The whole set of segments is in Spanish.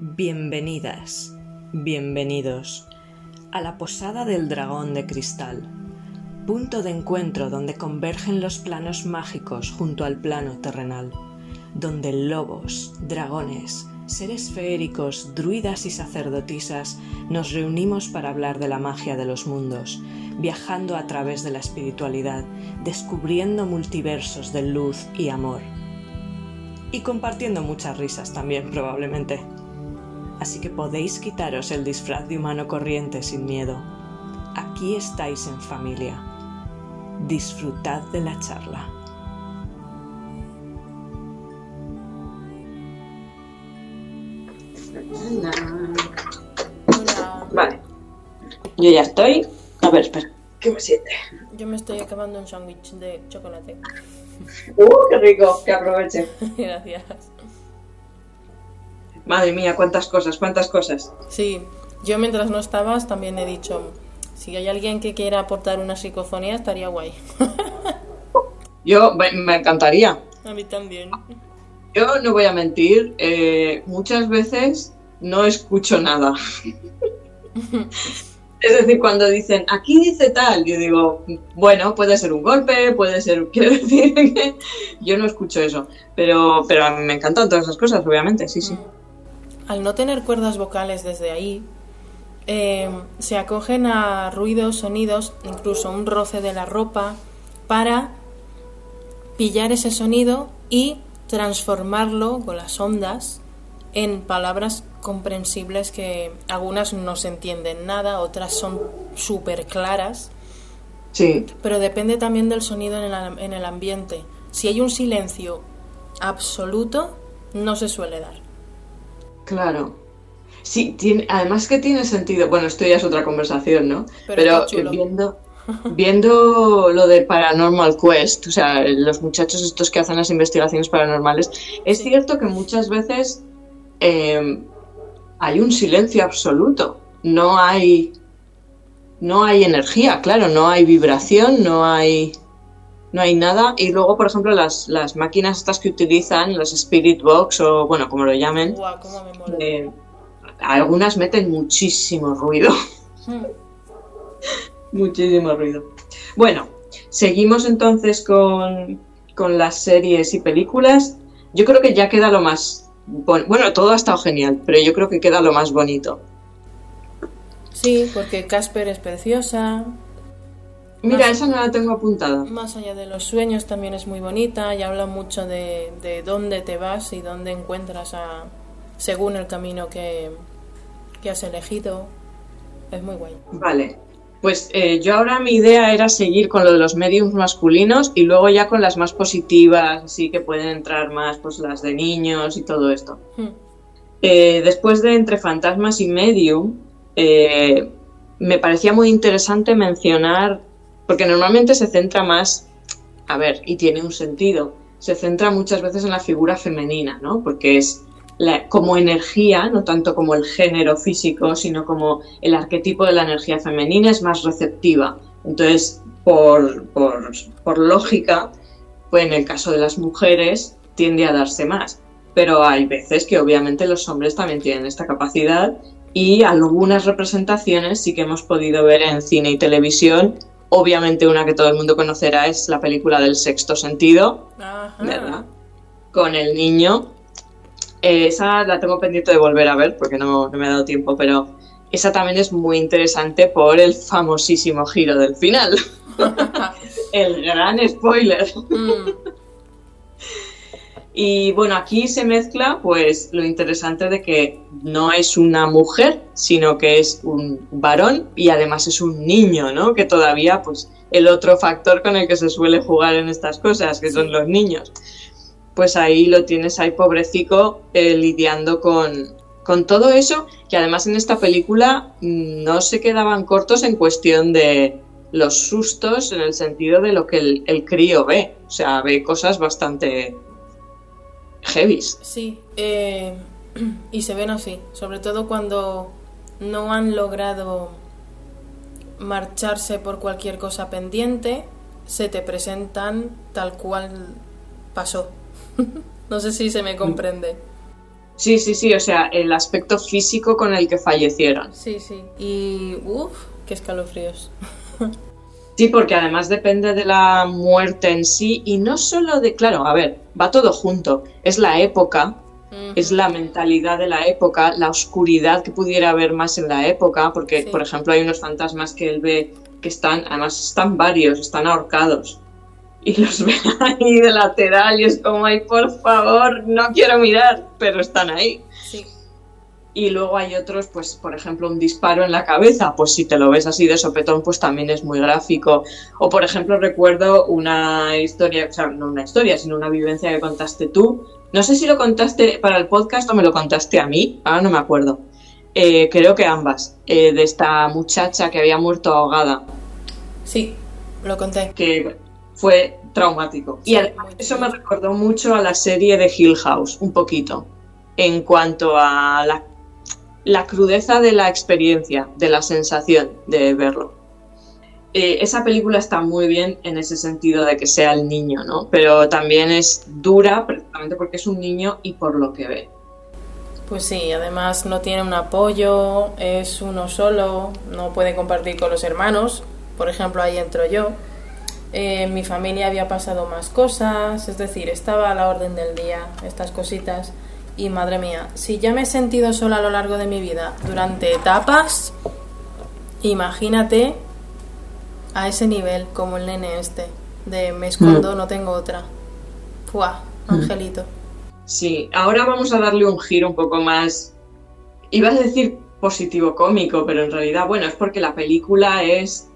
Bienvenidas, bienvenidos a la Posada del Dragón de Cristal, punto de encuentro donde convergen los planos mágicos junto al plano terrenal, donde lobos, dragones, seres feéricos, druidas y sacerdotisas nos reunimos para hablar de la magia de los mundos, viajando a través de la espiritualidad, descubriendo multiversos de luz y amor. Y compartiendo muchas risas también, probablemente así que podéis quitaros el disfraz de humano corriente sin miedo. Aquí estáis en familia. Disfrutad de la charla. Vale. Yo ya estoy. A ver, espera. ¿Qué me siente? Yo me estoy acabando un sándwich de chocolate. ¡Uh, qué rico! Que aproveche. Gracias. Madre mía, cuántas cosas, cuántas cosas. Sí, yo mientras no estabas también he dicho, si hay alguien que quiera aportar una psicofonía estaría guay. Yo me encantaría. A mí también. Yo no voy a mentir, eh, muchas veces no escucho nada. Es decir, cuando dicen, aquí dice tal, yo digo, bueno, puede ser un golpe, puede ser, quiero decir que yo no escucho eso, pero, pero a mí me encantan todas esas cosas, obviamente, sí, sí. Al no tener cuerdas vocales desde ahí, eh, se acogen a ruidos, sonidos, incluso un roce de la ropa, para pillar ese sonido y transformarlo con las ondas en palabras comprensibles que algunas no se entienden nada, otras son súper claras, Sí, pero depende también del sonido en el, am- en el ambiente. Si hay un silencio absoluto, no se suele dar. Claro. Sí, tiene, además que tiene sentido, bueno, esto ya es otra conversación, ¿no? Pero chulo. viendo, viendo lo de Paranormal Quest, o sea, los muchachos estos que hacen las investigaciones paranormales, es cierto que muchas veces eh, hay un silencio absoluto, no hay, no hay energía, claro, no hay vibración, no hay, no hay nada. Y luego, por ejemplo, las, las máquinas estas que utilizan, los Spirit Box o bueno, como lo llamen, Guau, cómo me mola. eh, algunas meten muchísimo ruido. Hmm. Muchísimo ruido. Bueno, seguimos entonces con, con las series y películas. Yo creo que ya queda lo más... bon- Bueno, todo ha estado genial, pero yo creo que queda lo más bonito. Sí, porque Casper es preciosa. Mira, Más- esa no la tengo apuntada. Más allá de los sueños también es muy bonita y habla mucho de, de dónde te vas y dónde encuentras a, según el camino que, que has elegido. Es muy guay. Vale. Pues eh, yo ahora mi idea era seguir con lo de los mediums masculinos y luego ya con las más positivas, así que pueden entrar más pues las de niños y todo esto. Hmm. Eh, después de Entre Fantasmas y Medium, eh, me parecía muy interesante mencionar, porque normalmente se centra más, a ver, y tiene un sentido, se centra muchas veces en la figura femenina, ¿no? Porque es la- como energía, no tanto como el género físico, sino como el arquetipo de la energía femenina es más receptiva. Entonces, por, por, por lógica, pues en el caso de las mujeres tiende a darse más pero hay veces que obviamente los hombres también tienen esta capacidad y algunas representaciones sí que hemos podido ver en cine y televisión. Obviamente una que todo el mundo conocerá es la película del sexto sentido, Ajá. ¿verdad? Con el niño. Eh, esa la tengo pendiente de volver a ver porque no, no me ha dado tiempo, pero esa también es muy interesante por el famosísimo giro del final. el gran spoiler. Mm, Y bueno, aquí se mezcla pues lo interesante de que no es una mujer, sino que es un varón y además es un niño, ¿no? Que todavía pues el otro factor con el que se suele jugar en estas cosas, que son los niños. Pues ahí lo tienes ahí pobrecico eh, lidiando con, con todo eso, que además en esta película mm, no se quedaban cortos en cuestión de los sustos en el sentido de lo que el, el crío ve. O sea, ve cosas bastante heavies. sí, eh, y se ven así, sobre todo cuando no han logrado marcharse por cualquier cosa pendiente, se te presentan tal cual pasó. no sé si se me comprende. Sí, sí, sí, o sea, el aspecto físico con el que fallecieron. Sí, sí. Y, uff, qué escalofríos. Sí, porque además depende de la muerte en sí y no solo de, claro, a ver, va todo junto. Es la época, es la mentalidad de la época, la oscuridad que pudiera haber más en la época, porque, por ejemplo, hay unos fantasmas que él ve que están, además están varios, están ahorcados. Y los ve ahí de lateral y es como, ay, por favor, no quiero mirar, pero están ahí. Y luego hay otros, pues, por ejemplo, un disparo en la cabeza, pues si te lo ves así de sopetón, pues también es muy gráfico. O, por ejemplo, recuerdo una historia, o sea, no una historia, sino una vivencia que contaste tú. No sé si lo contaste para el podcast o me lo contaste a mí, ahora no me acuerdo. Eh, creo que ambas, eh, de esta muchacha que había muerto ahogada. Sí, lo conté. Que fue traumático. y eso me recordó mucho a la serie de Hill House, un poquito, en cuanto a la, la crudeza de la experiencia, de la sensación de verlo. Eh, esa película está muy bien en ese sentido de que sea el niño, ¿no? Pero también es dura precisamente porque es un niño y por lo que ve. Pues sí, además no tiene un apoyo, es uno solo, no puede compartir con los hermanos, por ejemplo ahí entro yo. Eh, en mi familia había pasado más cosas, es decir, estaba a la orden del día estas cositas. Y madre mía, si ya me he sentido sola a lo largo de mi vida durante etapas, imagínate a ese nivel como el nene este, de me escondo, no tengo otra. Fuah, angelito. Sí, ahora vamos a darle un giro un poco más, ibas a decir positivo cómico, pero en realidad, bueno, es porque la película es,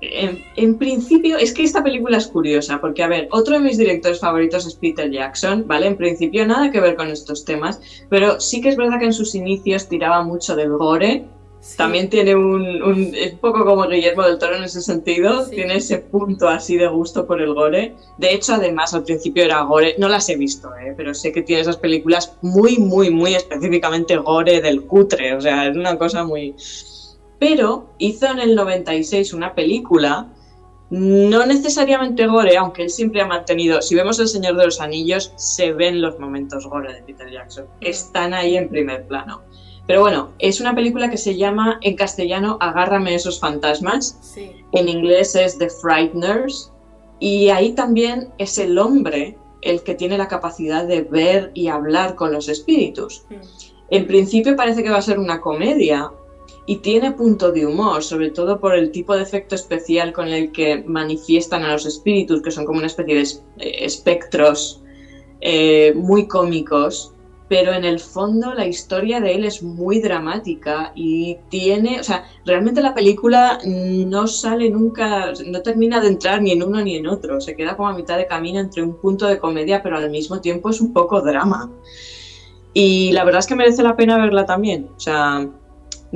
en, en, principio, es que esta película es curiosa, porque, a ver, otro de mis directores favoritos es Peter Jackson, ¿vale? En principio nada que ver con estos temas, pero sí que es verdad que en sus inicios tiraba mucho del gore, también tiene un, un, poco como Guillermo del Toro en ese sentido, sí. tiene ese punto así de gusto por el gore. De hecho, además, al principio era gore, no las he visto, ¿eh? pero sé que tiene esas películas muy, muy, muy específicamente gore del cutre, o sea, es una cosa muy... Pero hizo en el 96 una película, no necesariamente gore, aunque él siempre ha mantenido, si vemos El Señor de los Anillos, se ven los momentos gore de Peter Jackson, están ahí en primer plano. Pero bueno, es una película que se llama en castellano Agárrame esos fantasmas. Sí. En inglés es The Frighteners. Y ahí también es el hombre el que tiene la capacidad de ver y hablar con los espíritus. Mm. En principio parece que va a ser una comedia y tiene punto de humor, sobre todo por el tipo de efecto especial con el que manifiestan a los espíritus, que son como una especie de espectros eh, muy cómicos pero en el fondo la historia de él es muy dramática y tiene, o sea, realmente la película no sale nunca, no termina de entrar ni en uno ni en otro, se queda como a mitad de camino entre un punto de comedia, pero al mismo tiempo es un poco drama. Y la verdad es que merece la pena verla también, o sea,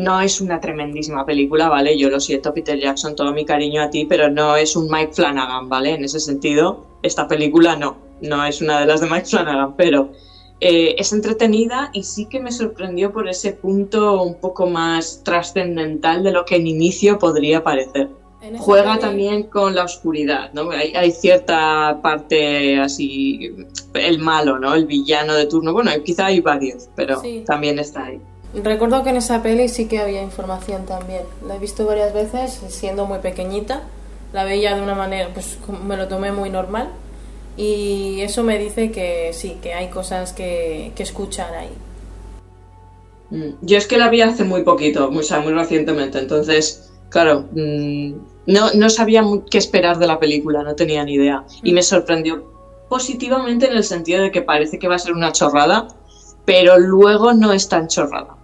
no es una tremendísima película, ¿vale? Yo lo siento, Peter Jackson, todo mi cariño a ti, pero no es un Mike Flanagan, ¿vale? En ese sentido, esta película no, no es una de las de Mike Flanagan, pero eh, es entretenida y sí que me sorprendió por ese punto un poco más trascendental de lo que en inicio podría parecer. Juega peli... también con la oscuridad, ¿no? Hay, hay, cierta parte así, el malo, ¿no? El villano de turno. Bueno, quizá hay varios, pero sí. también está ahí. Recuerdo que en esa peli sí que había información también. La he visto varias veces, siendo muy pequeñita. La veía de una manera, pues me lo tomé muy normal y eso me dice que sí, que hay cosas que, que escuchar ahí. Mm, yo es que la vi hace muy poquito, muy, o sea, muy recientemente, entonces, claro, mmm, no, no sabía qué esperar de la película, no tenía ni idea. Y me sorprendió positivamente en el sentido de que parece que va a ser una chorrada, pero luego no es tan chorrada.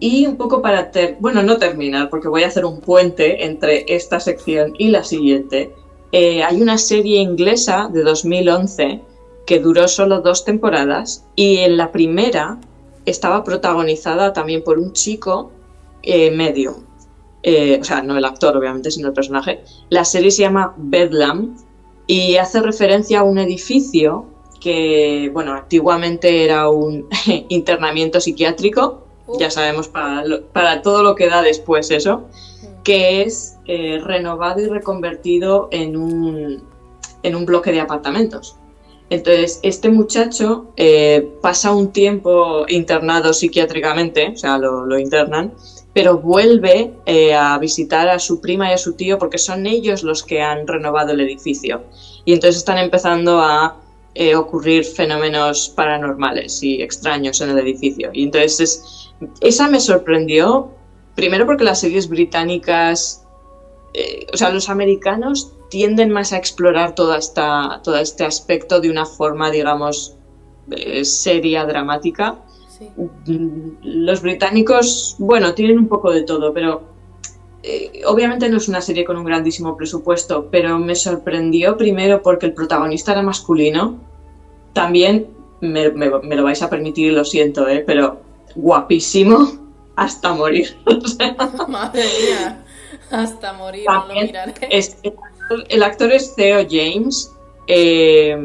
Y un poco para, ter bueno, no terminar, porque voy a hacer un puente entre esta sección y la siguiente, eh, hay una serie inglesa de 2011 que duró solo dos temporadas y en la primera estaba protagonizada también por un chico eh, medio. Eh, o sea, no el actor, obviamente, sino el personaje. La serie se llama Bedlam y hace referencia a un edificio que, bueno, antiguamente era un internamiento psiquiátrico, uh. ya sabemos para, para todo lo que da después eso, que es eh, renovado y reconvertido en un, en un bloque de apartamentos. Entonces, este muchacho eh, pasa un tiempo internado psiquiátricamente, o sea, lo, internan, pero vuelve eh, a visitar a su prima y a su tío porque son ellos los que han renovado el edificio. Y entonces están empezando a eh, ocurrir fenómenos paranormales y extraños en el edificio. Y entonces esa me sorprendió, primero porque las series británicas, o sea, los americanos tienden más a explorar toda esta, todo este aspecto de una forma, digamos, eh, seria, dramática. Mm, los británicos, bueno, tienen un poco de todo, pero eh, obviamente no es una serie con un grandísimo presupuesto, pero me sorprendió primero porque el protagonista era masculino. También me, lo vais a permitir lo siento, ¿eh? pero guapísimo hasta morir. Madre mía, hasta morir, lo miraré el actor es Theo James. Eh,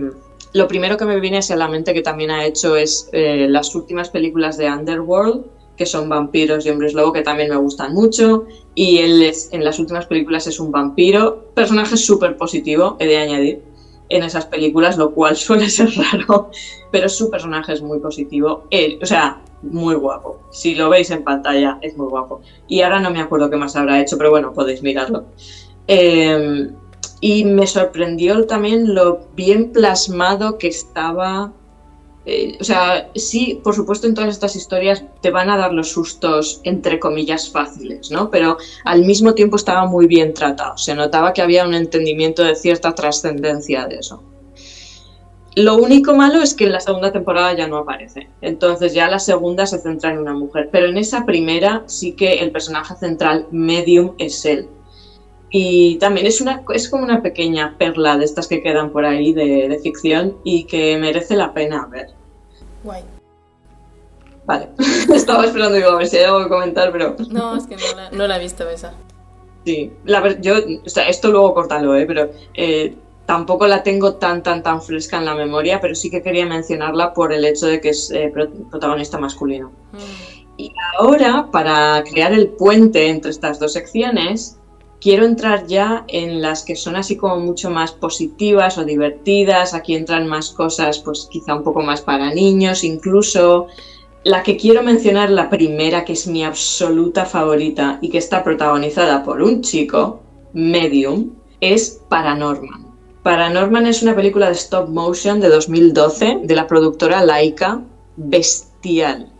lo primero que me viene hacia la mente que también ha hecho es eh, las últimas películas de Underworld, que son vampiros y hombres lobo, que también me gustan mucho. Y él es, en las últimas películas es un vampiro, personaje súper positivo, he de añadir, en esas películas, lo cual suele ser raro, pero su personaje es muy positivo. o sea, muy guapo. Si lo veis en pantalla, es muy guapo. Y ahora no me acuerdo qué más habrá hecho, pero bueno, podéis mirarlo. Eh, y me sorprendió también lo bien plasmado que estaba. Eh, o sea, sí, por supuesto, en todas estas historias te van a dar los sustos, entre comillas, fáciles, ¿no? Pero al mismo tiempo estaba muy bien tratado. Se notaba que había un entendimiento de cierta trascendencia de eso. Lo único malo es que en la segunda temporada ya no aparece. Entonces ya la segunda se centra en una mujer. Pero en esa primera sí que el personaje central, Medium, es él. Y también es, una, es como una pequeña perla de estas que quedan por ahí de, ficción y que merece la pena ver. Guay. Vale, estaba esperando digo, a ver si hay algo que comentar, pero... No, es que no la, he visto esa. Sí, la, yo, o sea, esto luego cortalo, ¿eh? pero eh, tampoco la tengo tan, tan, tan fresca en la memoria, pero sí que quería mencionarla por el hecho de que es eh, protagonista masculino. Mm. Y ahora, para crear el puente entre estas dos secciones, quiero entrar ya en las que son así como mucho más positivas o divertidas. Aquí entran más cosas, pues quizá un poco más para niños, incluso. La que quiero mencionar, la primera, que es mi absoluta favorita y que está protagonizada por un chico, Medium, es Paranorman. Paranorman es una película de stop motion de 2012 de la productora Laika, bestial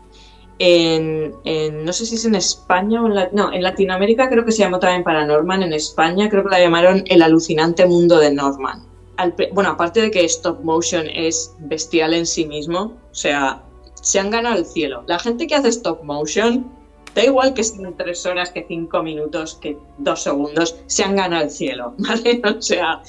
no sé si es en España o en, no, en Latinoamérica creo que se llamó también Paranorman, en España creo que la llamaron El alucinante mundo de Norman. bueno, aparte de que stop motion es bestial en sí mismo, o sea, se han ganado el cielo. La gente que hace stop motion, da igual que sean tres horas, que cinco minutos, que dos segundos, se han ganado el cielo, ¿vale? O sea,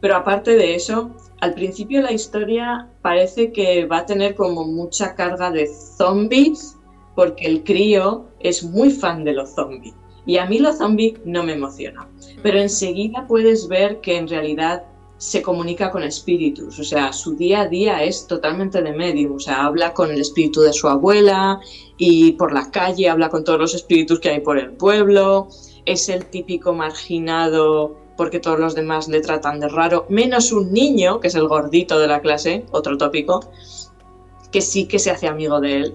pero aparte de eso, al principio la historia parece que va a tener como mucha carga de zombies, porque el crío es muy fan de los zombies. Y a mí los zombies no me emocionan. Pero enseguida puedes ver que en realidad se comunica con espíritus, o sea, su día a día es totalmente de medium, o sea, habla con el espíritu de su abuela y por la calle habla con todos los espíritus que hay por el pueblo, es el típico marginado porque todos los demás le tratan de raro, menos un niño, que es el gordito de la clase, otro tópico, que sí que se hace amigo de él.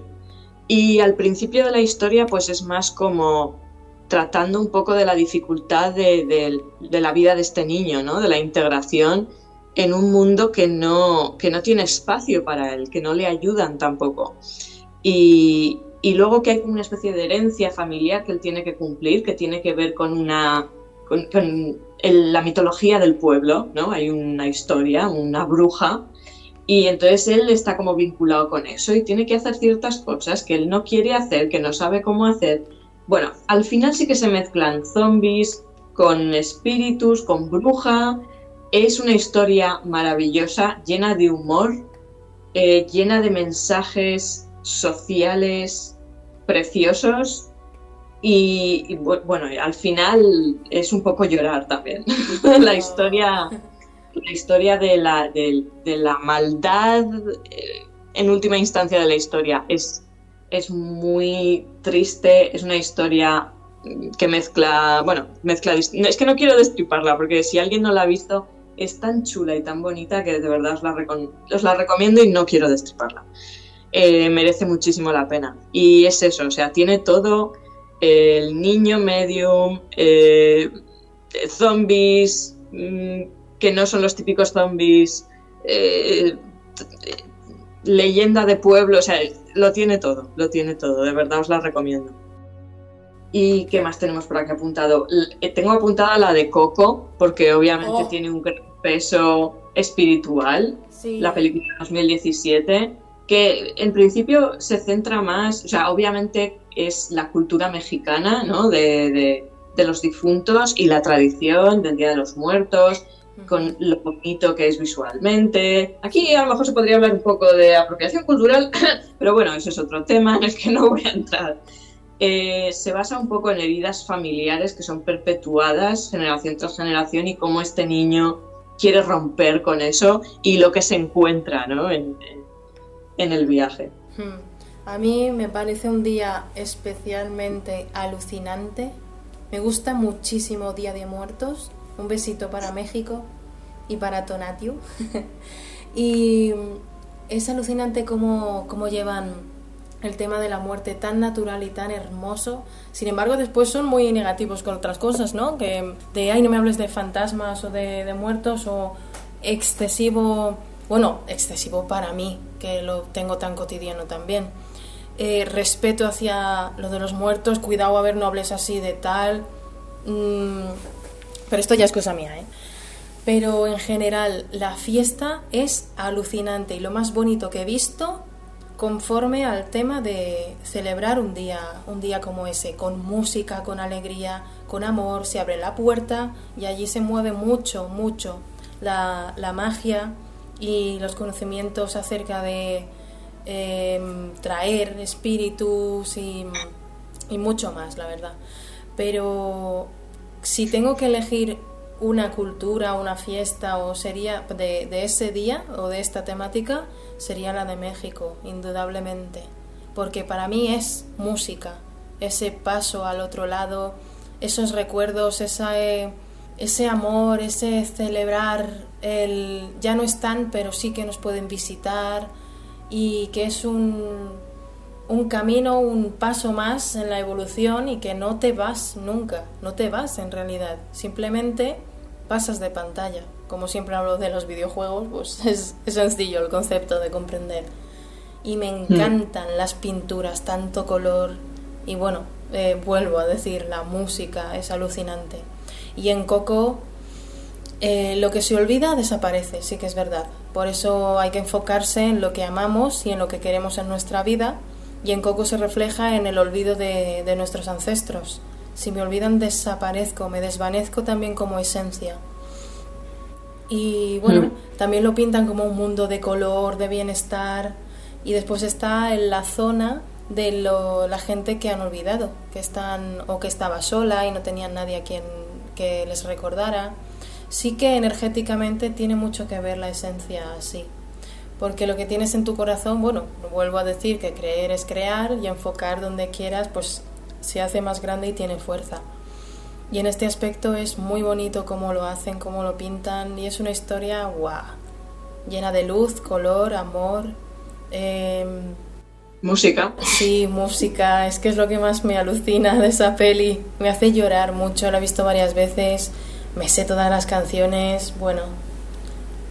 Y al principio de la historia, pues es más como tratando un poco de la dificultad de, la vida de este niño, ¿no? De la integración en un mundo que no, que no tiene espacio para él, que no le ayudan tampoco. Y, luego que hay una especie de herencia familiar que él tiene que cumplir, que tiene que ver con una con, la mitología del pueblo, ¿no? Hay una historia, una bruja, y entonces él está como vinculado con eso y tiene que hacer ciertas cosas que él no quiere hacer, que no sabe cómo hacer. Bueno, al final sí que se mezclan zombies con espíritus, con bruja. Es una historia maravillosa, llena de humor, eh, llena de mensajes sociales preciosos y, bueno, al final es un poco llorar también. la historia, la historia de la, de, la maldad, eh, en última instancia de la historia, es, es muy triste, es una historia que mezcla, bueno, mezcla, es que no quiero destriparla porque si alguien no la ha visto, es tan chula y tan bonita que de verdad os la, recomiendo y no quiero destriparla. Eh, merece muchísimo la pena. Y es eso, o sea, tiene todo, el niño medium, eh, zombies, mm, que no son los típicos zombies, eh, leyenda de pueblo, o sea, lo tiene todo, lo tiene todo, de verdad os la recomiendo. ¿Y qué más tenemos por aquí apuntado? Tengo apuntada la de Coco, porque obviamente oh. tiene un peso espiritual, la película de 2017 que en principio se centra más, o sea, obviamente es la cultura mexicana, ¿no? De, los difuntos y la tradición del Día de los Muertos, con lo bonito que es visualmente. Aquí a lo mejor se podría hablar un poco de apropiación cultural, pero bueno, ese es otro tema en el que no voy a entrar. Eh, se basa un poco en heridas familiares que son perpetuadas generación tras generación y cómo este niño quiere romper con eso y lo que se encuentra ¿no? en, en el viaje. Hmm. A mí me parece un día especialmente alucinante. Me gusta muchísimo Día de Muertos. Un besito para México y para Tonatiuh. y es alucinante cómo, cómo, llevan el tema de la muerte tan natural y tan hermoso. Sin embargo, después son muy negativos con otras cosas, ¿no? Que de, ay, no me hables de fantasmas o de muertos o excesivo bueno, excesivo para mí, que lo tengo tan cotidiano también. Eh, respeto hacia lo de los muertos, cuidado a ver, no hables así de tal. Mm, pero esto ya es cosa mía, ¿eh? Pero en general, la fiesta es alucinante y lo más bonito que he visto conforme al tema de celebrar un día, un día como ese, con música, con alegría, con amor, se abre la puerta y allí se mueve mucho, mucho la, la magia y los conocimientos acerca de em, traer espíritus y, mucho más, la verdad. Pero si tengo que elegir una cultura, una fiesta o sería de, ese día o de esta temática, sería la de México, indudablemente. Porque para mí es música, ese paso al otro lado, esos recuerdos, esa, eh, ese amor, ese celebrar el ya no están, pero sí que nos pueden visitar y que es un, un camino, un paso más en la evolución y que no te vas nunca, no te vas en realidad, simplemente pasas de pantalla. Como siempre hablo de los videojuegos, pues es, sencillo el concepto de comprender. Y me hmm. encantan las pinturas, tanto color y bueno, eh, vuelvo a decir, la música es alucinante. Y en Coco eh, lo que se olvida desaparece, sí que es verdad. Por eso hay que enfocarse en lo que amamos y en lo que queremos en nuestra vida. Y en Coco se refleja en el olvido de, nuestros ancestros. Si me olvidan, desaparezco, me desvanezco también como esencia. Y bueno, mm. también lo pintan como un mundo de color, de bienestar. Y después está en la zona de la gente que han olvidado, que están o que estaba sola y no tenían nadie a quien que les recordara. Sí que energéticamente tiene mucho que ver la esencia así. Porque lo que tienes en tu corazón, bueno, vuelvo a decir que creer es crear y enfocar donde quieras, pues se hace más grande y tiene fuerza. Y en este aspecto es muy bonito cómo lo hacen, cómo lo pintan, y es una historia guau, llena de luz, color, amor. Em, música. Sí, música, es que es lo que más me alucina de esa peli. Me hace llorar mucho, la he visto varias veces, me sé todas las canciones, bueno,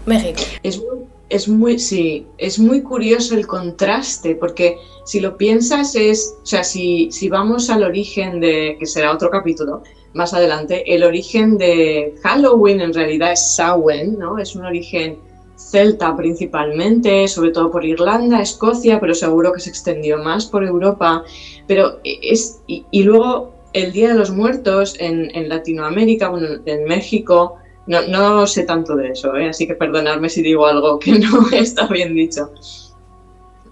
México. Es muy, es muy, sí, es muy curioso el contraste, porque si lo piensas es, o sea, si, si vamos al origen de, que será otro capítulo más adelante, el origen de Halloween en realidad es Samhain, ¿no? Es un origen celta principalmente, sobre todo por Irlanda, Escocia, pero seguro que se extendió más por Europa. Pero es, y, luego el Día de los Muertos en, Latinoamérica, bueno, en México, no, sé tanto de eso, ¿eh? así que perdonadme si digo algo que no está bien dicho.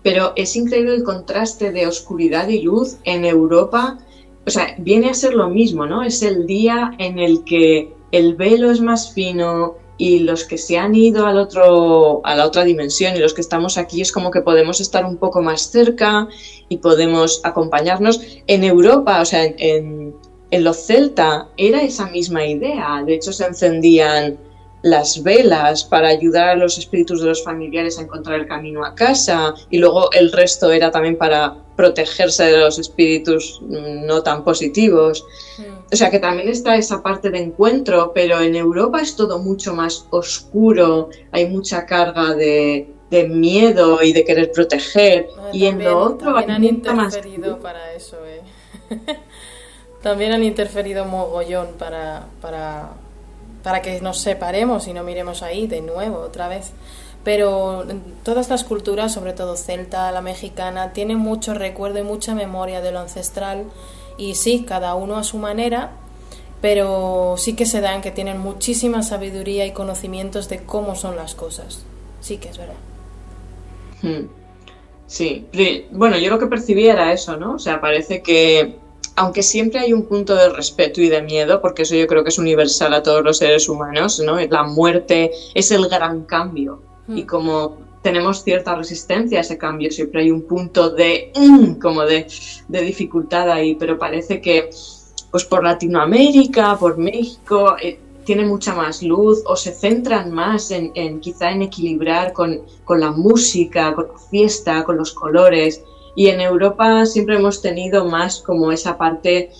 Pero es increíble el contraste de oscuridad y luz en Europa. O sea, viene a ser lo mismo, ¿no? Es el día en el que el velo es más fino, y los que se han ido al otro, a la otra dimensión y los que estamos aquí es como que podemos estar un poco más cerca y podemos acompañarnos. En Europa, o sea, en, en los celta era esa misma idea. De hecho, se encendían las velas para ayudar a los espíritus de los familiares a encontrar el camino a casa y luego el resto era también para protegerse de los espíritus mm, no tan positivos. O sea que también está esa parte de encuentro, pero en Europa es todo mucho más oscuro, hay mucha carga de, miedo y de querer proteger. y en lo otro también han interferido para eso, ¿eh? también han interferido mogollón para, para para que nos separemos y no miremos ahí de nuevo otra vez. Pero todas las culturas, sobre todo celta, la mexicana, tienen mucho recuerdo y mucha memoria de lo ancestral y sí, cada uno a su manera, pero sí que se dan que tienen muchísima sabiduría y conocimientos de cómo son las cosas. Sí que es verdad. Hmm. Sí, bueno, yo lo que percibí era eso, ¿no? O sea, parece que aunque siempre hay un punto de respeto y de miedo, porque eso yo creo que es universal a todos los seres humanos, ¿no? La muerte es el gran cambio. Hmm. Y como tenemos cierta resistencia a ese cambio, siempre hay un punto de, mm, como de, dificultad ahí, pero parece que pues por Latinoamérica, por México, eh, tiene mucha más luz o se centran más en, quizá en equilibrar con, con, la música, con la fiesta, con los colores. Y en Europa siempre hemos tenido más como esa parte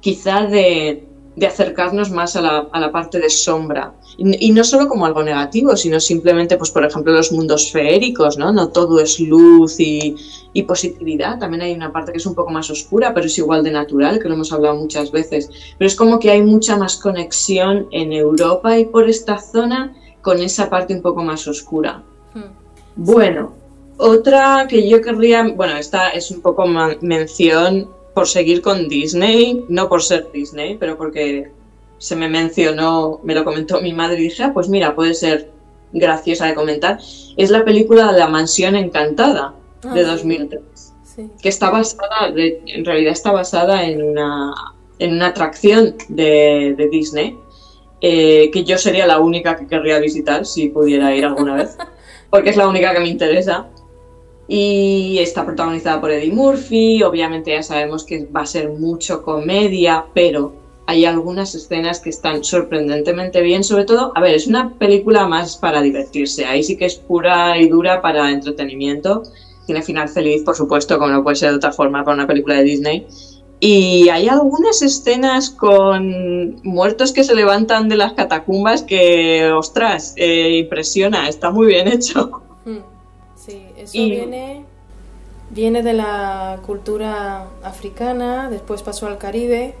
quizá de, acercarnos más a la, parte de sombra. Y, no solo como algo negativo, sino simplemente, pues por ejemplo, los mundos feéricos, ¿no? No todo es luz y, y, positividad. También hay una parte que es un poco más oscura, pero es igual de natural, que lo hemos hablado muchas veces. Pero es como que hay mucha más conexión en Europa y por esta zona con esa parte un poco más oscura. Hmm. Bueno, otra que yo querría, bueno, esta es un poco mención por seguir con Disney, no por ser Disney, pero porque se me mencionó, me lo comentó mi madre y dije, ah, pues mira, puede ser graciosa de comentar, es la película La Mansión Encantada de 2003, ah, que está basada, en realidad está basada en una, en una atracción de, Disney, eh, que yo sería la única que querría visitar si pudiera ir alguna vez, porque es la única que me interesa y está protagonizada por Eddie Murphy, obviamente ya sabemos que va a ser mucho comedia, pero hay algunas escenas que están sorprendentemente bien, sobre todo, a ver, es una película más para divertirse, ahí sí que es pura y dura para entretenimiento, tiene final feliz, por supuesto, como no puede ser de otra forma para una película de Disney, y hay algunas escenas con muertos que se levantan de las catacumbas que, ostras, eh, impresiona, está muy bien hecho. Hmm. Eso viene, viene de la cultura africana, después pasó al Caribe.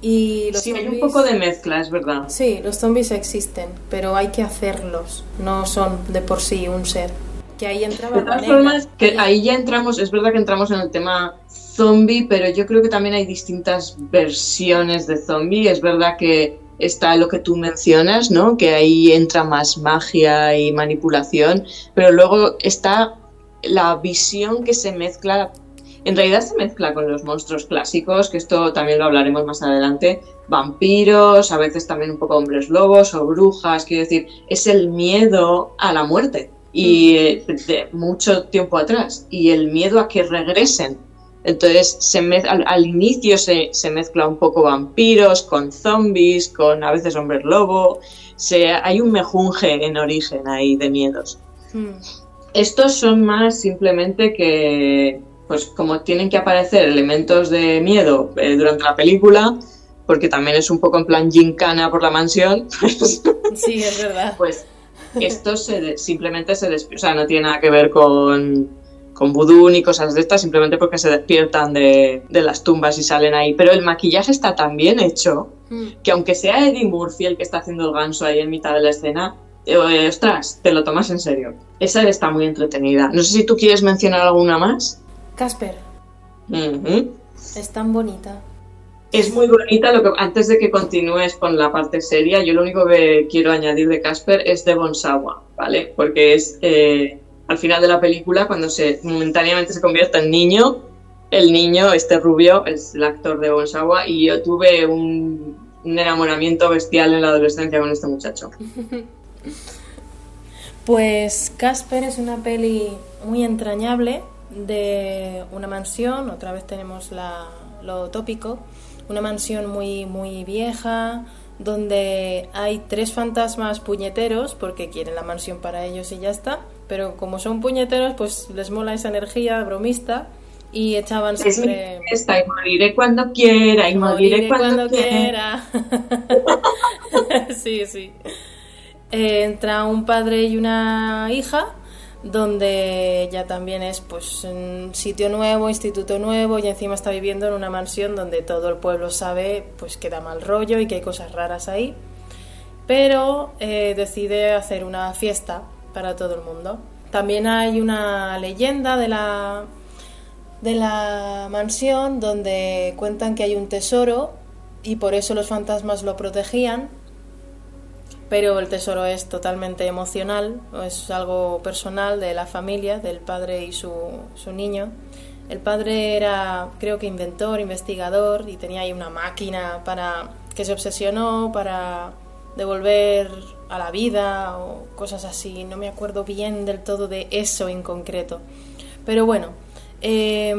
Y los sí, hay un poco de mezcla, es verdad. Sí, los zombies existen, pero hay que hacerlos, no son de por sí un ser. Que ahí entraba de todas formas, que ahí ya entramos, es verdad que entramos en el tema zombie, pero yo creo que también hay distintas versiones de zombie. Es verdad que está lo que tú mencionas, ¿no? Que ahí entra más magia y manipulación, pero luego está la visión que se mezcla, en realidad se mezcla con los monstruos clásicos, que esto también lo hablaremos más adelante, vampiros, a veces también un poco hombres lobos o brujas, quiero decir, es el miedo a la muerte y eh, de mucho tiempo atrás y el miedo a que regresen entonces se al, inicio se, mezcla un poco vampiros con zombies, con a veces hombres lobo. Se, hay un mejunje en origen ahí de miedos. Hmm. Estos son más simplemente que, pues como tienen que aparecer elementos de miedo eh, durante la película, porque también es un poco en plan gincana por la mansión. Pues sí, es verdad. Pues estos simplemente se o sea, no tiene nada que ver con con vudú ni cosas de estas, simplemente porque se despiertan de, las tumbas y salen ahí. Pero el maquillaje está tan bien hecho mm. que aunque sea Eddie Murphy el que está haciendo el ganso ahí en mitad de la escena, eh, ostras, te lo tomas en serio. Esa está muy entretenida. No sé si tú quieres mencionar alguna más. Casper. Es tan bonita. Es muy bonita. Lo que, antes de que continúes con la parte seria, yo lo único que quiero añadir de Casper es de Bonsawa, ¿vale? Porque es eh, al final de la película, cuando se momentáneamente se convierte en niño, el niño, este rubio, es el actor de Bonsawa, y yo tuve un, enamoramiento bestial en la adolescencia con este muchacho. Pues Casper es una peli muy entrañable de una mansión, otra vez tenemos la, lo tópico, una mansión muy, muy vieja, donde hay tres fantasmas puñeteros porque quieren la mansión para ellos y ya está. Pero como son puñeteros, pues les mola esa energía bromista y echaban siempre. Esta, y moriré cuando quiera, y moriré, cuando, quiera. sí, sí. Eh, entra un padre y una hija donde ya también es pues un sitio nuevo, instituto nuevo y encima está viviendo en una mansión donde todo el pueblo sabe pues que da mal rollo y que hay cosas raras ahí. Pero eh, decide hacer una fiesta para todo el mundo. También hay una leyenda de la, de la mansión donde cuentan que hay un tesoro y por eso los fantasmas lo protegían pero el tesoro es totalmente emocional, es algo personal de la familia, del padre y su, su niño. El padre era, creo que inventor, investigador y tenía ahí una máquina para que se obsesionó para devolver a la vida o cosas así. No me acuerdo bien del todo de eso en concreto. Pero bueno, eh,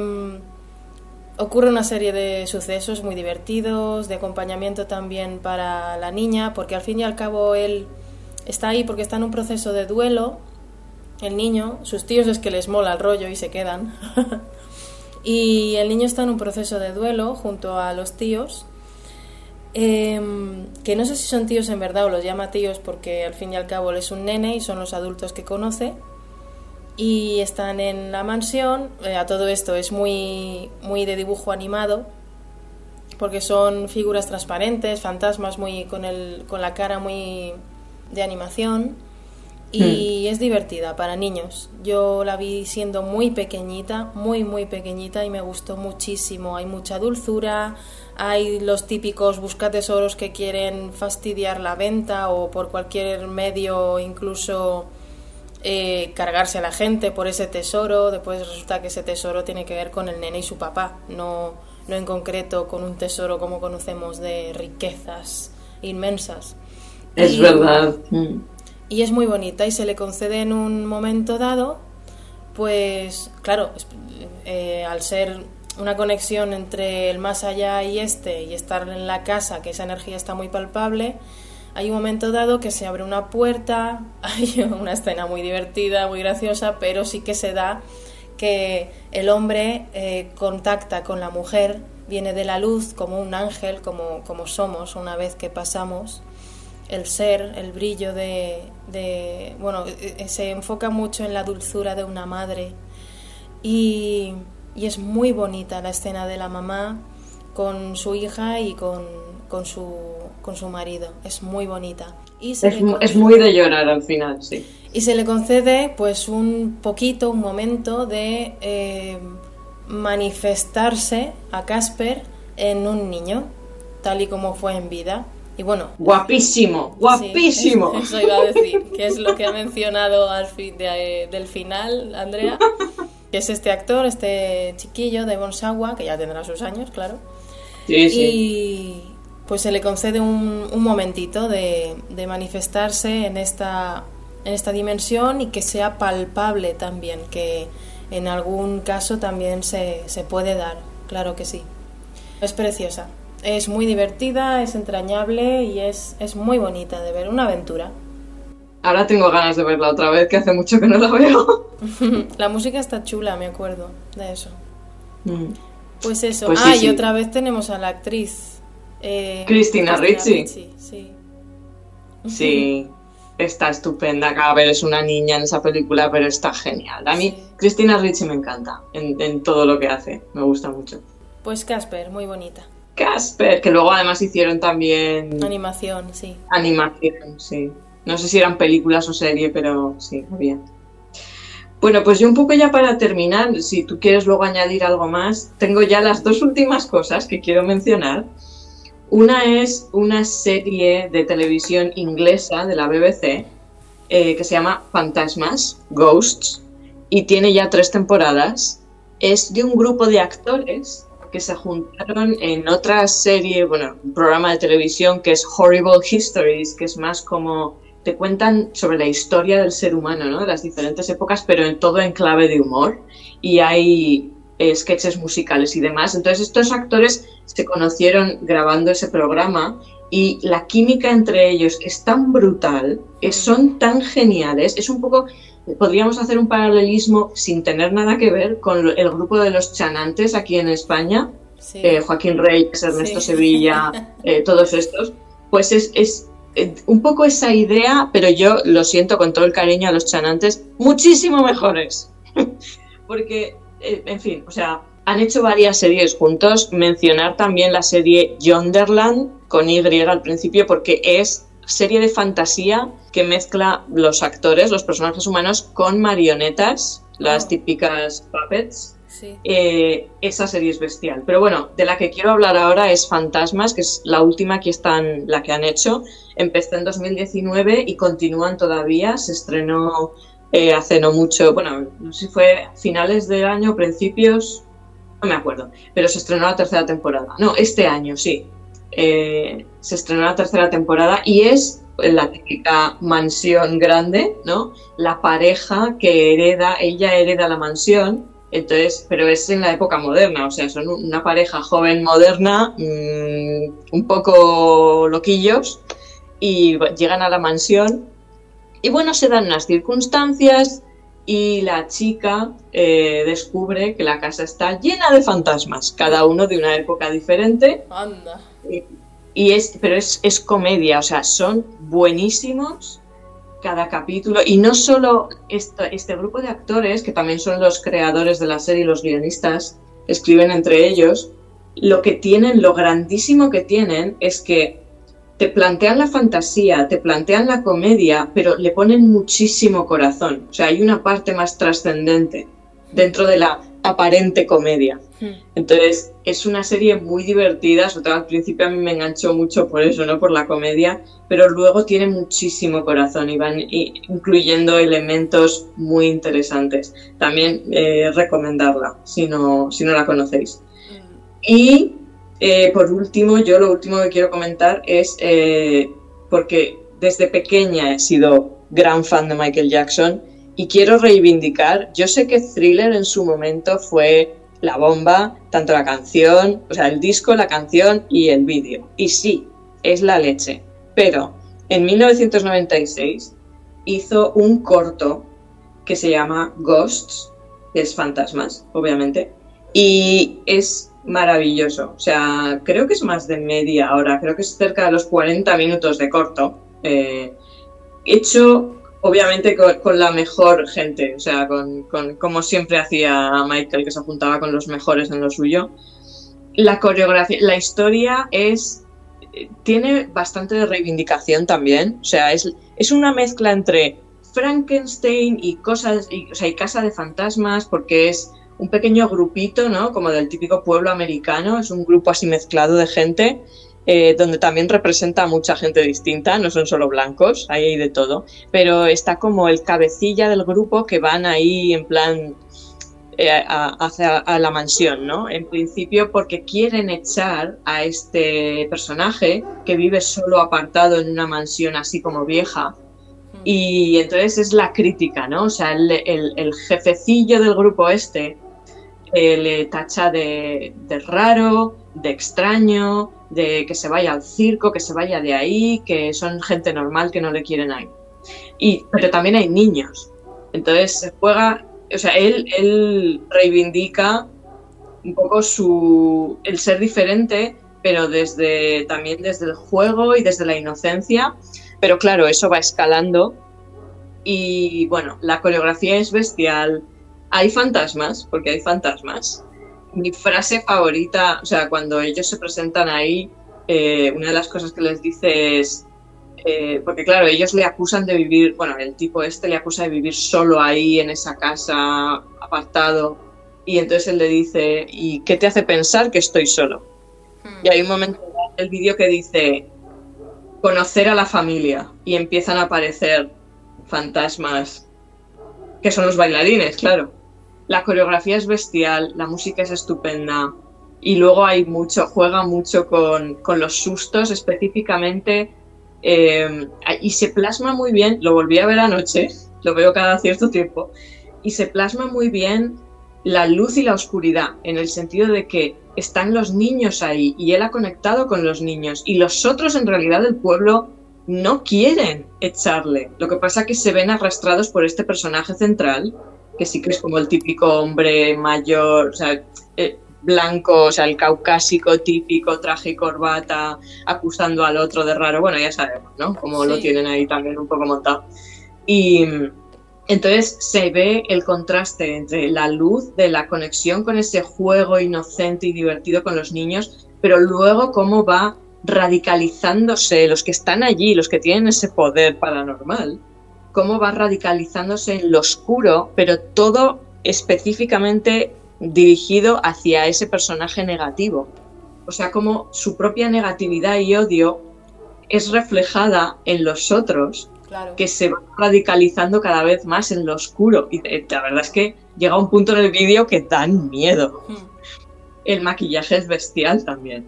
ocurre una serie de sucesos muy divertidos, de acompañamiento también para la niña, porque al fin y al cabo él está ahí porque está en un proceso de duelo, el niño, sus tíos es que les mola el rollo y se quedan. y el niño está en un proceso de duelo junto a los tíos, em, que no sé si son tíos en verdad o los llama tíos porque al fin y al cabo él es un nene y son los adultos que conoce y están en la mansión. Eh, a todo esto es muy, muy de dibujo animado porque son figuras transparentes, fantasmas muy con, el, con la cara muy de animación y hmm. es divertida para niños. Yo la vi siendo muy pequeñita, muy muy pequeñita y me gustó muchísimo. Hay mucha dulzura, hay los típicos buscatesoros que quieren fastidiar la venta o por cualquier medio incluso eh, cargarse a la gente por ese tesoro, después resulta que ese tesoro tiene que ver con el nene y su papá, no, no en concreto con un tesoro como conocemos de riquezas inmensas. Es verdad. Y es muy bonita y se le concede en un momento dado, pues claro, eh, al ser una conexión entre el más allá y este y estar en la casa, que esa energía está muy palpable, hay un momento dado que se abre una puerta, hay una escena muy divertida, muy graciosa, pero sí que se da que el hombre eh, contacta con la mujer, viene de la luz como un ángel, como, como somos una vez que pasamos, el ser, el brillo de, de, Bueno, eh, eh, se enfoca mucho en la dulzura de una madre. Y, y es muy bonita la escena de la mamá con su hija y con, con su con su marido. Es muy bonita. Y es, muy de llorar al final, sí. Y se le concede pues un poquito, un momento de eh, manifestarse a Casper en un niño, tal y como fue en vida. Y bueno. Guapísimo, guapísimo. eso iba a decir, que es lo que ha mencionado al fin de, del final, Andrea, que es este actor, este chiquillo de Bonsawa, que ya tendrá sus años, claro. Sí, sí. Pues se le concede un, momentito de, manifestarse en esta, en esta dimensión y que sea palpable también, que en algún caso también se, puede dar, claro que sí. Es preciosa, es muy divertida, es entrañable y es, es muy bonita de ver, una aventura. Ahora tengo ganas de verla otra vez, que hace mucho que no la veo. la música está chula, me acuerdo de eso. Mm. Pues eso. Pues ah, y otra vez tenemos a la actriz eh, Cristina Ricci. sí. Sí, está estupenda. Cada vez es una niña en esa película, pero está genial. A mí, Cristina Ricci me encanta en, todo lo que hace. Me gusta mucho. Pues Casper, muy bonita. Casper, que luego además hicieron también. Animación, sí. Animación, sí. No sé si eran películas o serie, pero sí, muy bien. Bueno, pues yo un poco ya para terminar, si tú quieres luego añadir algo más, tengo ya las dos últimas cosas que quiero mencionar. Una es una serie de televisión inglesa de la BBC eh, que se llama Fantasmas, Ghosts, y tiene ya tres temporadas. Es de un grupo de actores que se juntaron en otra serie, bueno, un programa de televisión que es Horrible Histories, que es más como te cuentan sobre la historia del ser humano, ¿no? De las diferentes épocas, pero en todo en clave de humor. Y hay eh, sketches musicales y demás. Entonces estos actores se conocieron grabando ese programa y la química entre ellos es tan brutal, es, son tan geniales, es un poco, podríamos hacer un paralelismo sin tener nada que ver con el grupo de los chanantes aquí en España, eh, Joaquín Reyes, Ernesto Sevilla, eh, todos estos, pues es, es eh, un poco esa idea, pero yo lo siento con todo el cariño a los chanantes, muchísimo mejores. Porque, en fin, o sea, han hecho varias series juntos. Mencionar también la serie Yonderland con Y al principio porque es serie de fantasía que mezcla los actores, los personajes humanos con marionetas, las oh. típicas puppets. Eh, esa serie es bestial. Pero bueno, de la que quiero hablar ahora es Fantasmas, que es la última que están, la que han hecho. Empezó en 2019 y continúan todavía. Se estrenó eh, hace no mucho, bueno, no sé si fue finales del año, principios, no me acuerdo, pero se estrenó la tercera temporada. No, este año, sí. Eh, se estrenó la tercera temporada y es la típica mansión grande, ¿no? La pareja que hereda, ella hereda la mansión, entonces, pero es en la época moderna, o sea, son una pareja joven moderna, mm, un poco loquillos, y llegan a la mansión y bueno, se dan unas circunstancias y la chica eh, descubre que la casa está llena de fantasmas, cada uno de una época diferente. Anda. Y, es, pero es, es, comedia, o sea, son buenísimos cada capítulo. Y no solo este grupo de actores, que también son los creadores de la serie y los guionistas, escriben entre ellos, lo que tienen, lo grandísimo que tienen es que te plantean la fantasía, te plantean la comedia, pero le ponen muchísimo corazón. O sea, hay una parte más trascendente dentro de la aparente comedia. Hmm. Entonces, es una serie muy divertida, sobre todo al principio a mí me enganchó mucho por eso, ¿no? Por la comedia, pero luego tiene muchísimo corazón y van incluyendo elementos muy interesantes. También eh, recomendarla si no, si no la conocéis. Hmm. Y eh, por último, yo lo último que quiero comentar es eh, porque desde pequeña he sido gran fan de Michael Jackson y quiero reivindicar, yo sé que Thriller en su momento fue la bomba, tanto la canción, o sea, el disco, la canción y el vídeo. Y sí, es la leche. Pero en 1996 hizo un corto que se llama Ghosts, que es fantasmas, obviamente, y es maravilloso. O sea, creo que es más de media hora, creo que es cerca de los 40 minutos de corto. Eh, hecho, obviamente, con, la mejor gente, o sea, con, como siempre hacía Michael, que se apuntaba con los mejores en lo suyo. La coreografía, la historia es. Tiene bastante de reivindicación también. O sea, es, es una mezcla entre Frankenstein y cosas, y, o sea, y Casa de Fantasmas, porque es un pequeño grupito, ¿no? Como del típico pueblo americano, es un grupo así mezclado de gente, eh, donde también representa a mucha gente distinta, no son solo blancos, ahí hay de todo, pero está como el cabecilla del grupo que van ahí en plan eh, hacia a la mansión, ¿no? En principio porque quieren echar a este personaje que vive solo apartado en una mansión así como vieja, y entonces es la crítica, ¿no? O sea, el, el, jefecillo del grupo este le tacha de, raro, de extraño, de que se vaya al circo, que se vaya de ahí, que son gente normal que no le quieren ahí. Y, pero también hay niños. Entonces se juega, o sea, él, él reivindica un poco su, el ser diferente, pero desde, también desde el juego y desde la inocencia. Pero claro, eso va escalando. Y bueno, la coreografía es bestial, hay fantasmas, porque hay fantasmas. Mi frase favorita, o sea, cuando ellos se presentan ahí, eh, una de las cosas que les dice es, eh, porque claro, ellos le acusan de vivir, bueno, el tipo este le acusa de vivir solo ahí en esa casa, apartado, y entonces él le dice, ¿y qué te hace pensar que estoy solo? Hmm. Y hay un momento en el vídeo que dice, conocer a la familia, y empiezan a aparecer fantasmas, que son los bailarines, claro la coreografía es bestial, la música es estupenda y luego hay mucho, juega mucho con, los sustos específicamente eh, y se plasma muy bien, lo volví a ver anoche, lo veo cada cierto tiempo, y se plasma muy bien la luz y la oscuridad, en el sentido de que están los niños ahí y él ha conectado con los niños y los otros en realidad del pueblo no quieren echarle. Lo que pasa es que se ven arrastrados por este personaje central, que sí que es como el típico hombre mayor, o sea, eh, blanco, o sea, el caucásico típico, traje y corbata, acusando al otro de raro. Bueno, ya sabemos, ¿no? Como lo tienen ahí también un poco montado. Y entonces se ve el contraste entre la luz de la conexión con ese juego inocente y divertido con los niños, pero luego cómo va radicalizándose los que están allí, los que tienen ese poder paranormal, cómo va radicalizándose en lo oscuro, pero todo específicamente dirigido hacia ese personaje negativo. O sea, como su propia negatividad y odio es reflejada en los otros Claro. que se va radicalizando cada vez más en lo oscuro. Y eh, la verdad es que llega un punto en el vídeo que dan miedo. Mm. El maquillaje es bestial también.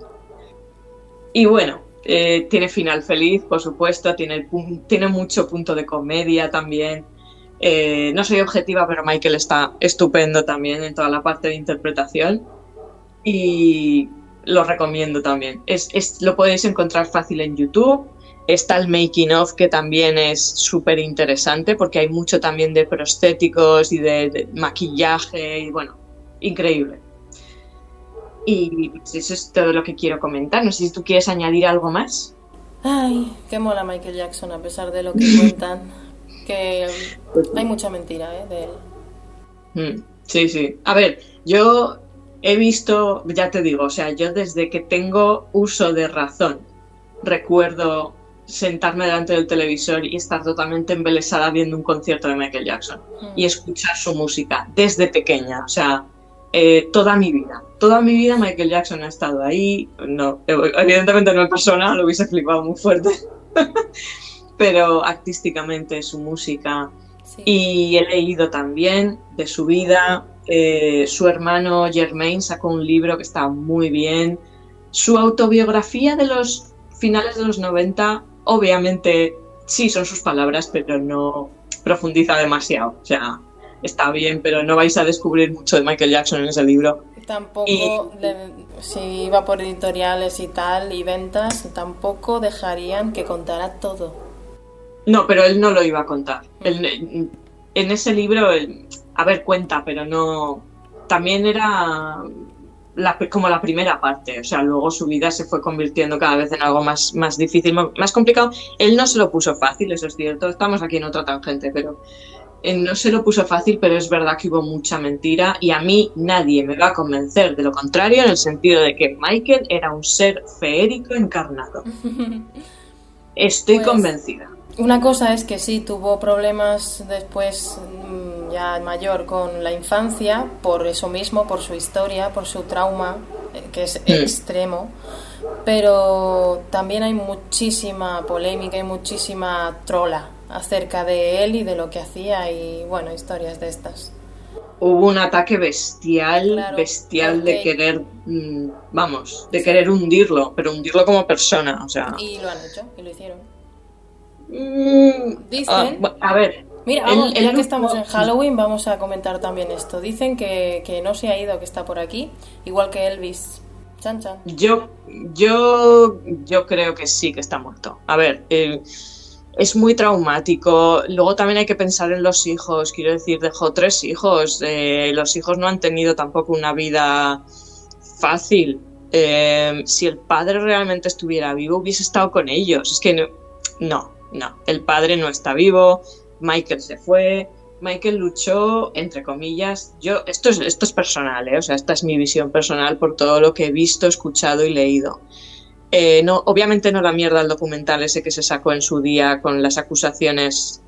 Y bueno, eh, tiene final feliz, por supuesto, tiene, mucho punto de comedia también. Eh, no soy objetiva, pero Michael está estupendo también en toda la parte de interpretación. Y lo recomiendo también. Es- lo podéis encontrar fácil en YouTube. Está el making of que también es súper interesante porque hay mucho también de prostéticos y de, de maquillaje y bueno, increíble. Y pues, eso es todo lo que quiero comentar. No sé si tú quieres añadir algo más. Ay, qué mola Michael Jackson, a pesar de lo que cuentan. Que hay mucha mentira, ¿eh? De él. Mm, Sí, sí. A ver, yo he visto, ya te digo, o sea, yo desde que tengo uso de razón, recuerdo sentarme delante del televisor y estar totalmente embelesada viendo un concierto de Michael Jackson Mm. y escuchar su música desde pequeña, o sea, eh, toda mi vida. Toda mi vida Michael Jackson ha estado ahí. No, evidentemente no en persona, lo hubiese flipado muy fuerte. Pero artísticamente su música, Sí. y he leído también de su vida. eh, su hermano Germain sacó un libro que está muy bien. Su autobiografía de los finales de los 90, obviamente, sí son sus palabras, pero no profundiza demasiado. O sea, está bien, pero no vais a descubrir mucho de Michael Jackson en ese libro. Tampoco, Y- le- si iba por editoriales y tal y ventas, tampoco dejarían que contara todo. No, pero él no lo iba a contar. Él- en ese libro, él- a ver, cuenta, pero no. También era la- como la primera parte. O sea, luego su vida se fue convirtiendo cada vez en algo más, más difícil, más, complicado. Él no se lo puso fácil, eso es cierto. Estamos aquí en otra tangente, pero no se lo puso fácil, pero es verdad que hubo mucha mentira y a mí nadie me va a convencer de lo contrario en el sentido de que Michael era un ser feérico encarnado. Estoy Pues- convencida. Una cosa es que sí tuvo problemas después, mm, ya mayor, con la infancia, por eso mismo, por su historia, por su trauma, eh, que es Mm. extremo. Pero también hay muchísima polémica y muchísima trola acerca de él y de lo que hacía y, bueno, historias de estas. Hubo un ataque bestial, Claro, bestial de querer, mm, vamos, de querer hundirlo, pero hundirlo como persona, o sea. Y lo han hecho, y lo hicieron. mm, Dicen- ah, a ver, Mira, vamos, él ya que estamos en Halloween, vamos a comentar también esto. Dicen que, que no se ha ido, que está por aquí, igual que Elvis. Chan, chan. yo, yo, yo creo que sí que está muerto. A ver, eh, es muy traumático. Luego también hay que pensar en los hijos. Quiero decir, dejó tres hijos. eh, los hijos no han tenido tampoco una vida fácil. Eh, si el padre realmente estuviera vivo, hubiese estado con ellos. Es que no, no, no. El padre no está vivo. Michael se fue. Michael luchó, entre comillas. Yo, esto es, esto es personal, ¿eh? o sea, esta es mi visión personal por todo lo que he visto, escuchado y leído. Eh, no, obviamente no la mierda el documental ese que se sacó en su día con las acusaciones,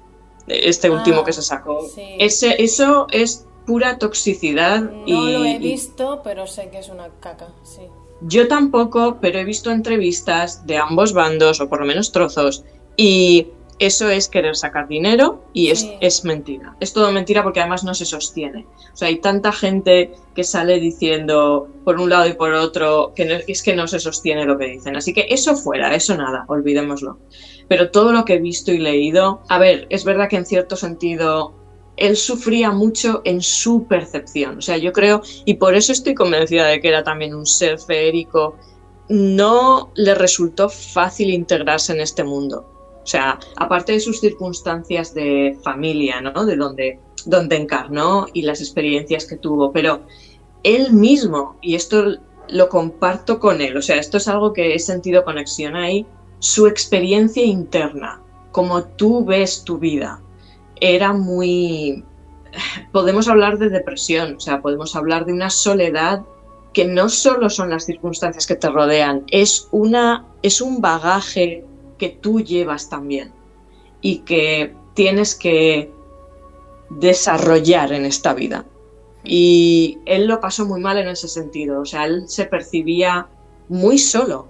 este Ah, último que se sacó. sí. Ese, eso es pura toxicidad No y, lo he y- visto, pero sé que es una caca, sí. yo tampoco, pero he visto entrevistas de ambos bandos, o por lo menos trozos, y eso es querer sacar dinero y es, Sí. es mentira. Es todo mentira porque además no se sostiene. O sea, hay tanta gente que sale diciendo por un lado y por otro que no- es que no se sostiene lo que dicen. Así que eso fuera, eso nada, olvidémoslo. Pero todo lo que he visto y leído, a ver, es verdad que en cierto sentido él sufría mucho en su percepción. O sea, yo creo, y por eso estoy convencida de que era también un ser feérico, no le resultó fácil integrarse en este mundo. O sea, aparte de sus circunstancias de familia, ¿no? De donde, donde encarnó y las experiencias que tuvo, pero él mismo, y esto lo comparto con él, o sea, esto es algo que he sentido conexión ahí, su experiencia interna, como tú ves tu vida, era muy... Podemos hablar de depresión, o sea, podemos hablar de una soledad que no solo son las circunstancias que te rodean, es, una, es un bagaje que tú llevas también y que tienes que desarrollar en esta vida. Y él lo pasó muy mal en ese sentido, o sea, él se percibía muy solo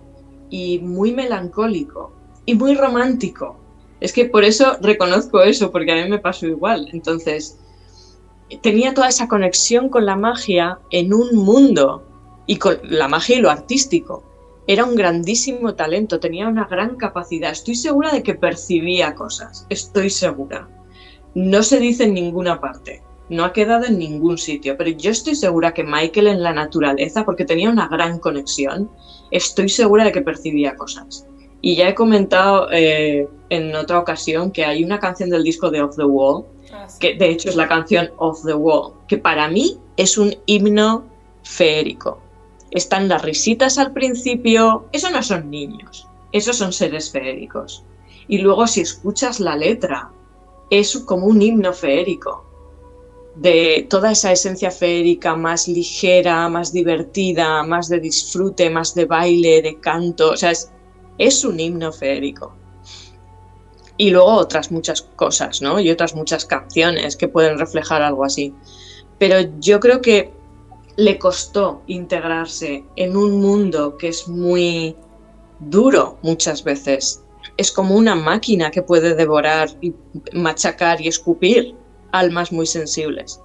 y muy melancólico y muy romántico. Es que por eso reconozco eso, porque a mí me pasó igual. Entonces, tenía toda esa conexión con la magia en un mundo y con la magia y lo artístico. Era un grandísimo talento, tenía una gran capacidad. Estoy segura de que percibía cosas, estoy segura. No se dice en ninguna parte, no ha quedado en ningún sitio, pero yo estoy segura que Michael en la naturaleza, porque tenía una gran conexión, estoy segura de que percibía cosas. Y ya he comentado eh, en otra ocasión que hay una canción del disco de Off the Wall, ah, que de hecho es la canción Off the Wall, que para mí es un himno feérico. Están las risitas al principio, eso no son niños, esos son seres feéricos. Y luego si escuchas la letra, es como un himno feérico de toda esa esencia feérica más ligera, más divertida, más de disfrute, más de baile, de canto, o sea, es, es un himno feérico. Y luego otras muchas cosas, ¿no? Y otras muchas canciones que pueden reflejar algo así. Pero yo creo que le costó integrarse en un mundo que es muy duro muchas veces. Es como una máquina que puede devorar y machacar y escupir almas muy sensibles.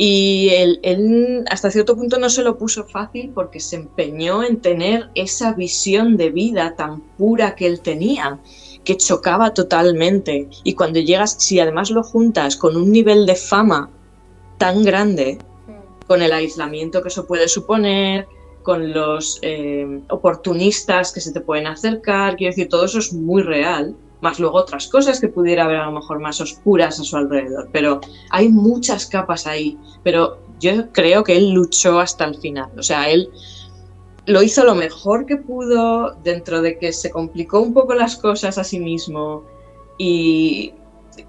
Y él, hasta cierto punto no se lo puso fácil porque se empeñó en tener esa visión de vida tan pura que él tenía, que chocaba totalmente. Y cuando llegas, si además lo juntas con un nivel de fama tan grande, con el aislamiento que eso puede suponer, con los eh, oportunistas que se te pueden acercar, quiero decir, todo eso es muy real más luego otras cosas que pudiera haber a lo mejor más oscuras a su alrededor. Pero hay muchas capas ahí. Pero yo creo que él luchó hasta el final. O sea, él lo hizo lo mejor que pudo dentro de que se complicó un poco las cosas a sí mismo. Y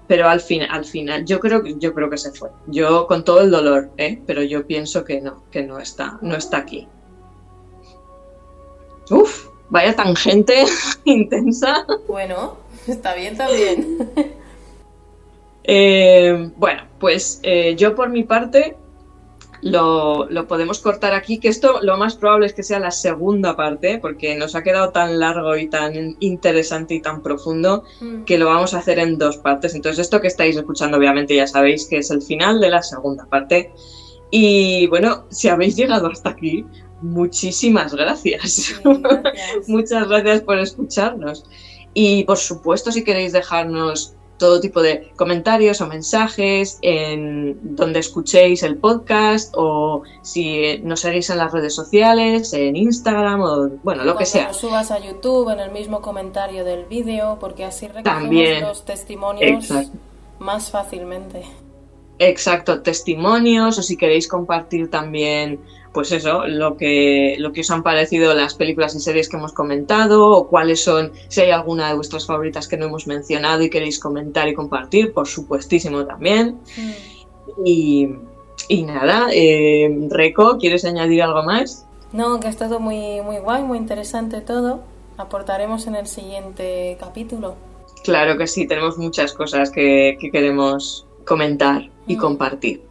pero al fin, al final, yo creo que yo creo que se fue. Yo con todo el dolor, ¿eh? pero yo pienso que no, que no está, no está aquí. Uf, vaya tangente intensa. Bueno, Está bien también. Eh, bueno, pues eh, yo por mi parte lo, podemos cortar aquí, que esto lo más probable es que sea la segunda parte, porque nos ha quedado tan largo y tan interesante y tan profundo mm. que lo vamos a hacer en dos partes. Entonces esto que estáis escuchando obviamente ya sabéis que es el final de la segunda parte. Y bueno, si habéis llegado hasta aquí, muchísimas gracias. Muchas gracias por escucharnos. Y por supuesto, si queréis dejarnos todo tipo de comentarios o mensajes en donde escuchéis el podcast o si nos seguís en las redes sociales, en Instagram o bueno, lo que sea. Lo subas a YouTube en el mismo comentario del vídeo porque así recogemos los testimonios más fácilmente. Exacto, testimonios o si queréis compartir también pues eso, lo que, lo que os han parecido las películas y series que hemos comentado, o cuáles son, si hay alguna de vuestras favoritas que no hemos mencionado y queréis comentar y compartir, por supuestísimo también. Mm. Y, nada, eh, Reco, ¿quieres añadir algo más? No, que ha estado muy, muy guay, muy interesante todo. Aportaremos en el siguiente capítulo. Claro que sí, tenemos muchas cosas que, queremos comentar y compartir.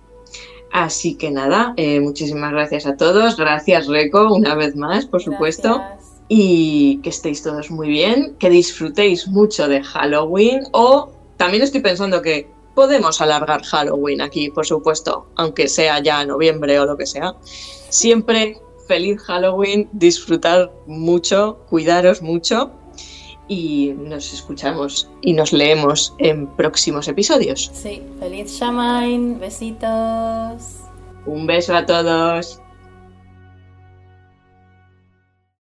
Así que nada, eh, muchísimas gracias a todos. Gracias, Reco, una vez más, por supuesto. Y que estéis todos muy bien, que disfrutéis mucho de Halloween. O también estoy pensando que podemos alargar Halloween aquí, por supuesto, aunque sea ya noviembre o lo que sea. Siempre feliz Halloween, disfrutar mucho, cuidaros mucho. Y nos escuchamos y nos leemos en próximos episodios. Sí, feliz Shamain, besitos. Un beso a todos.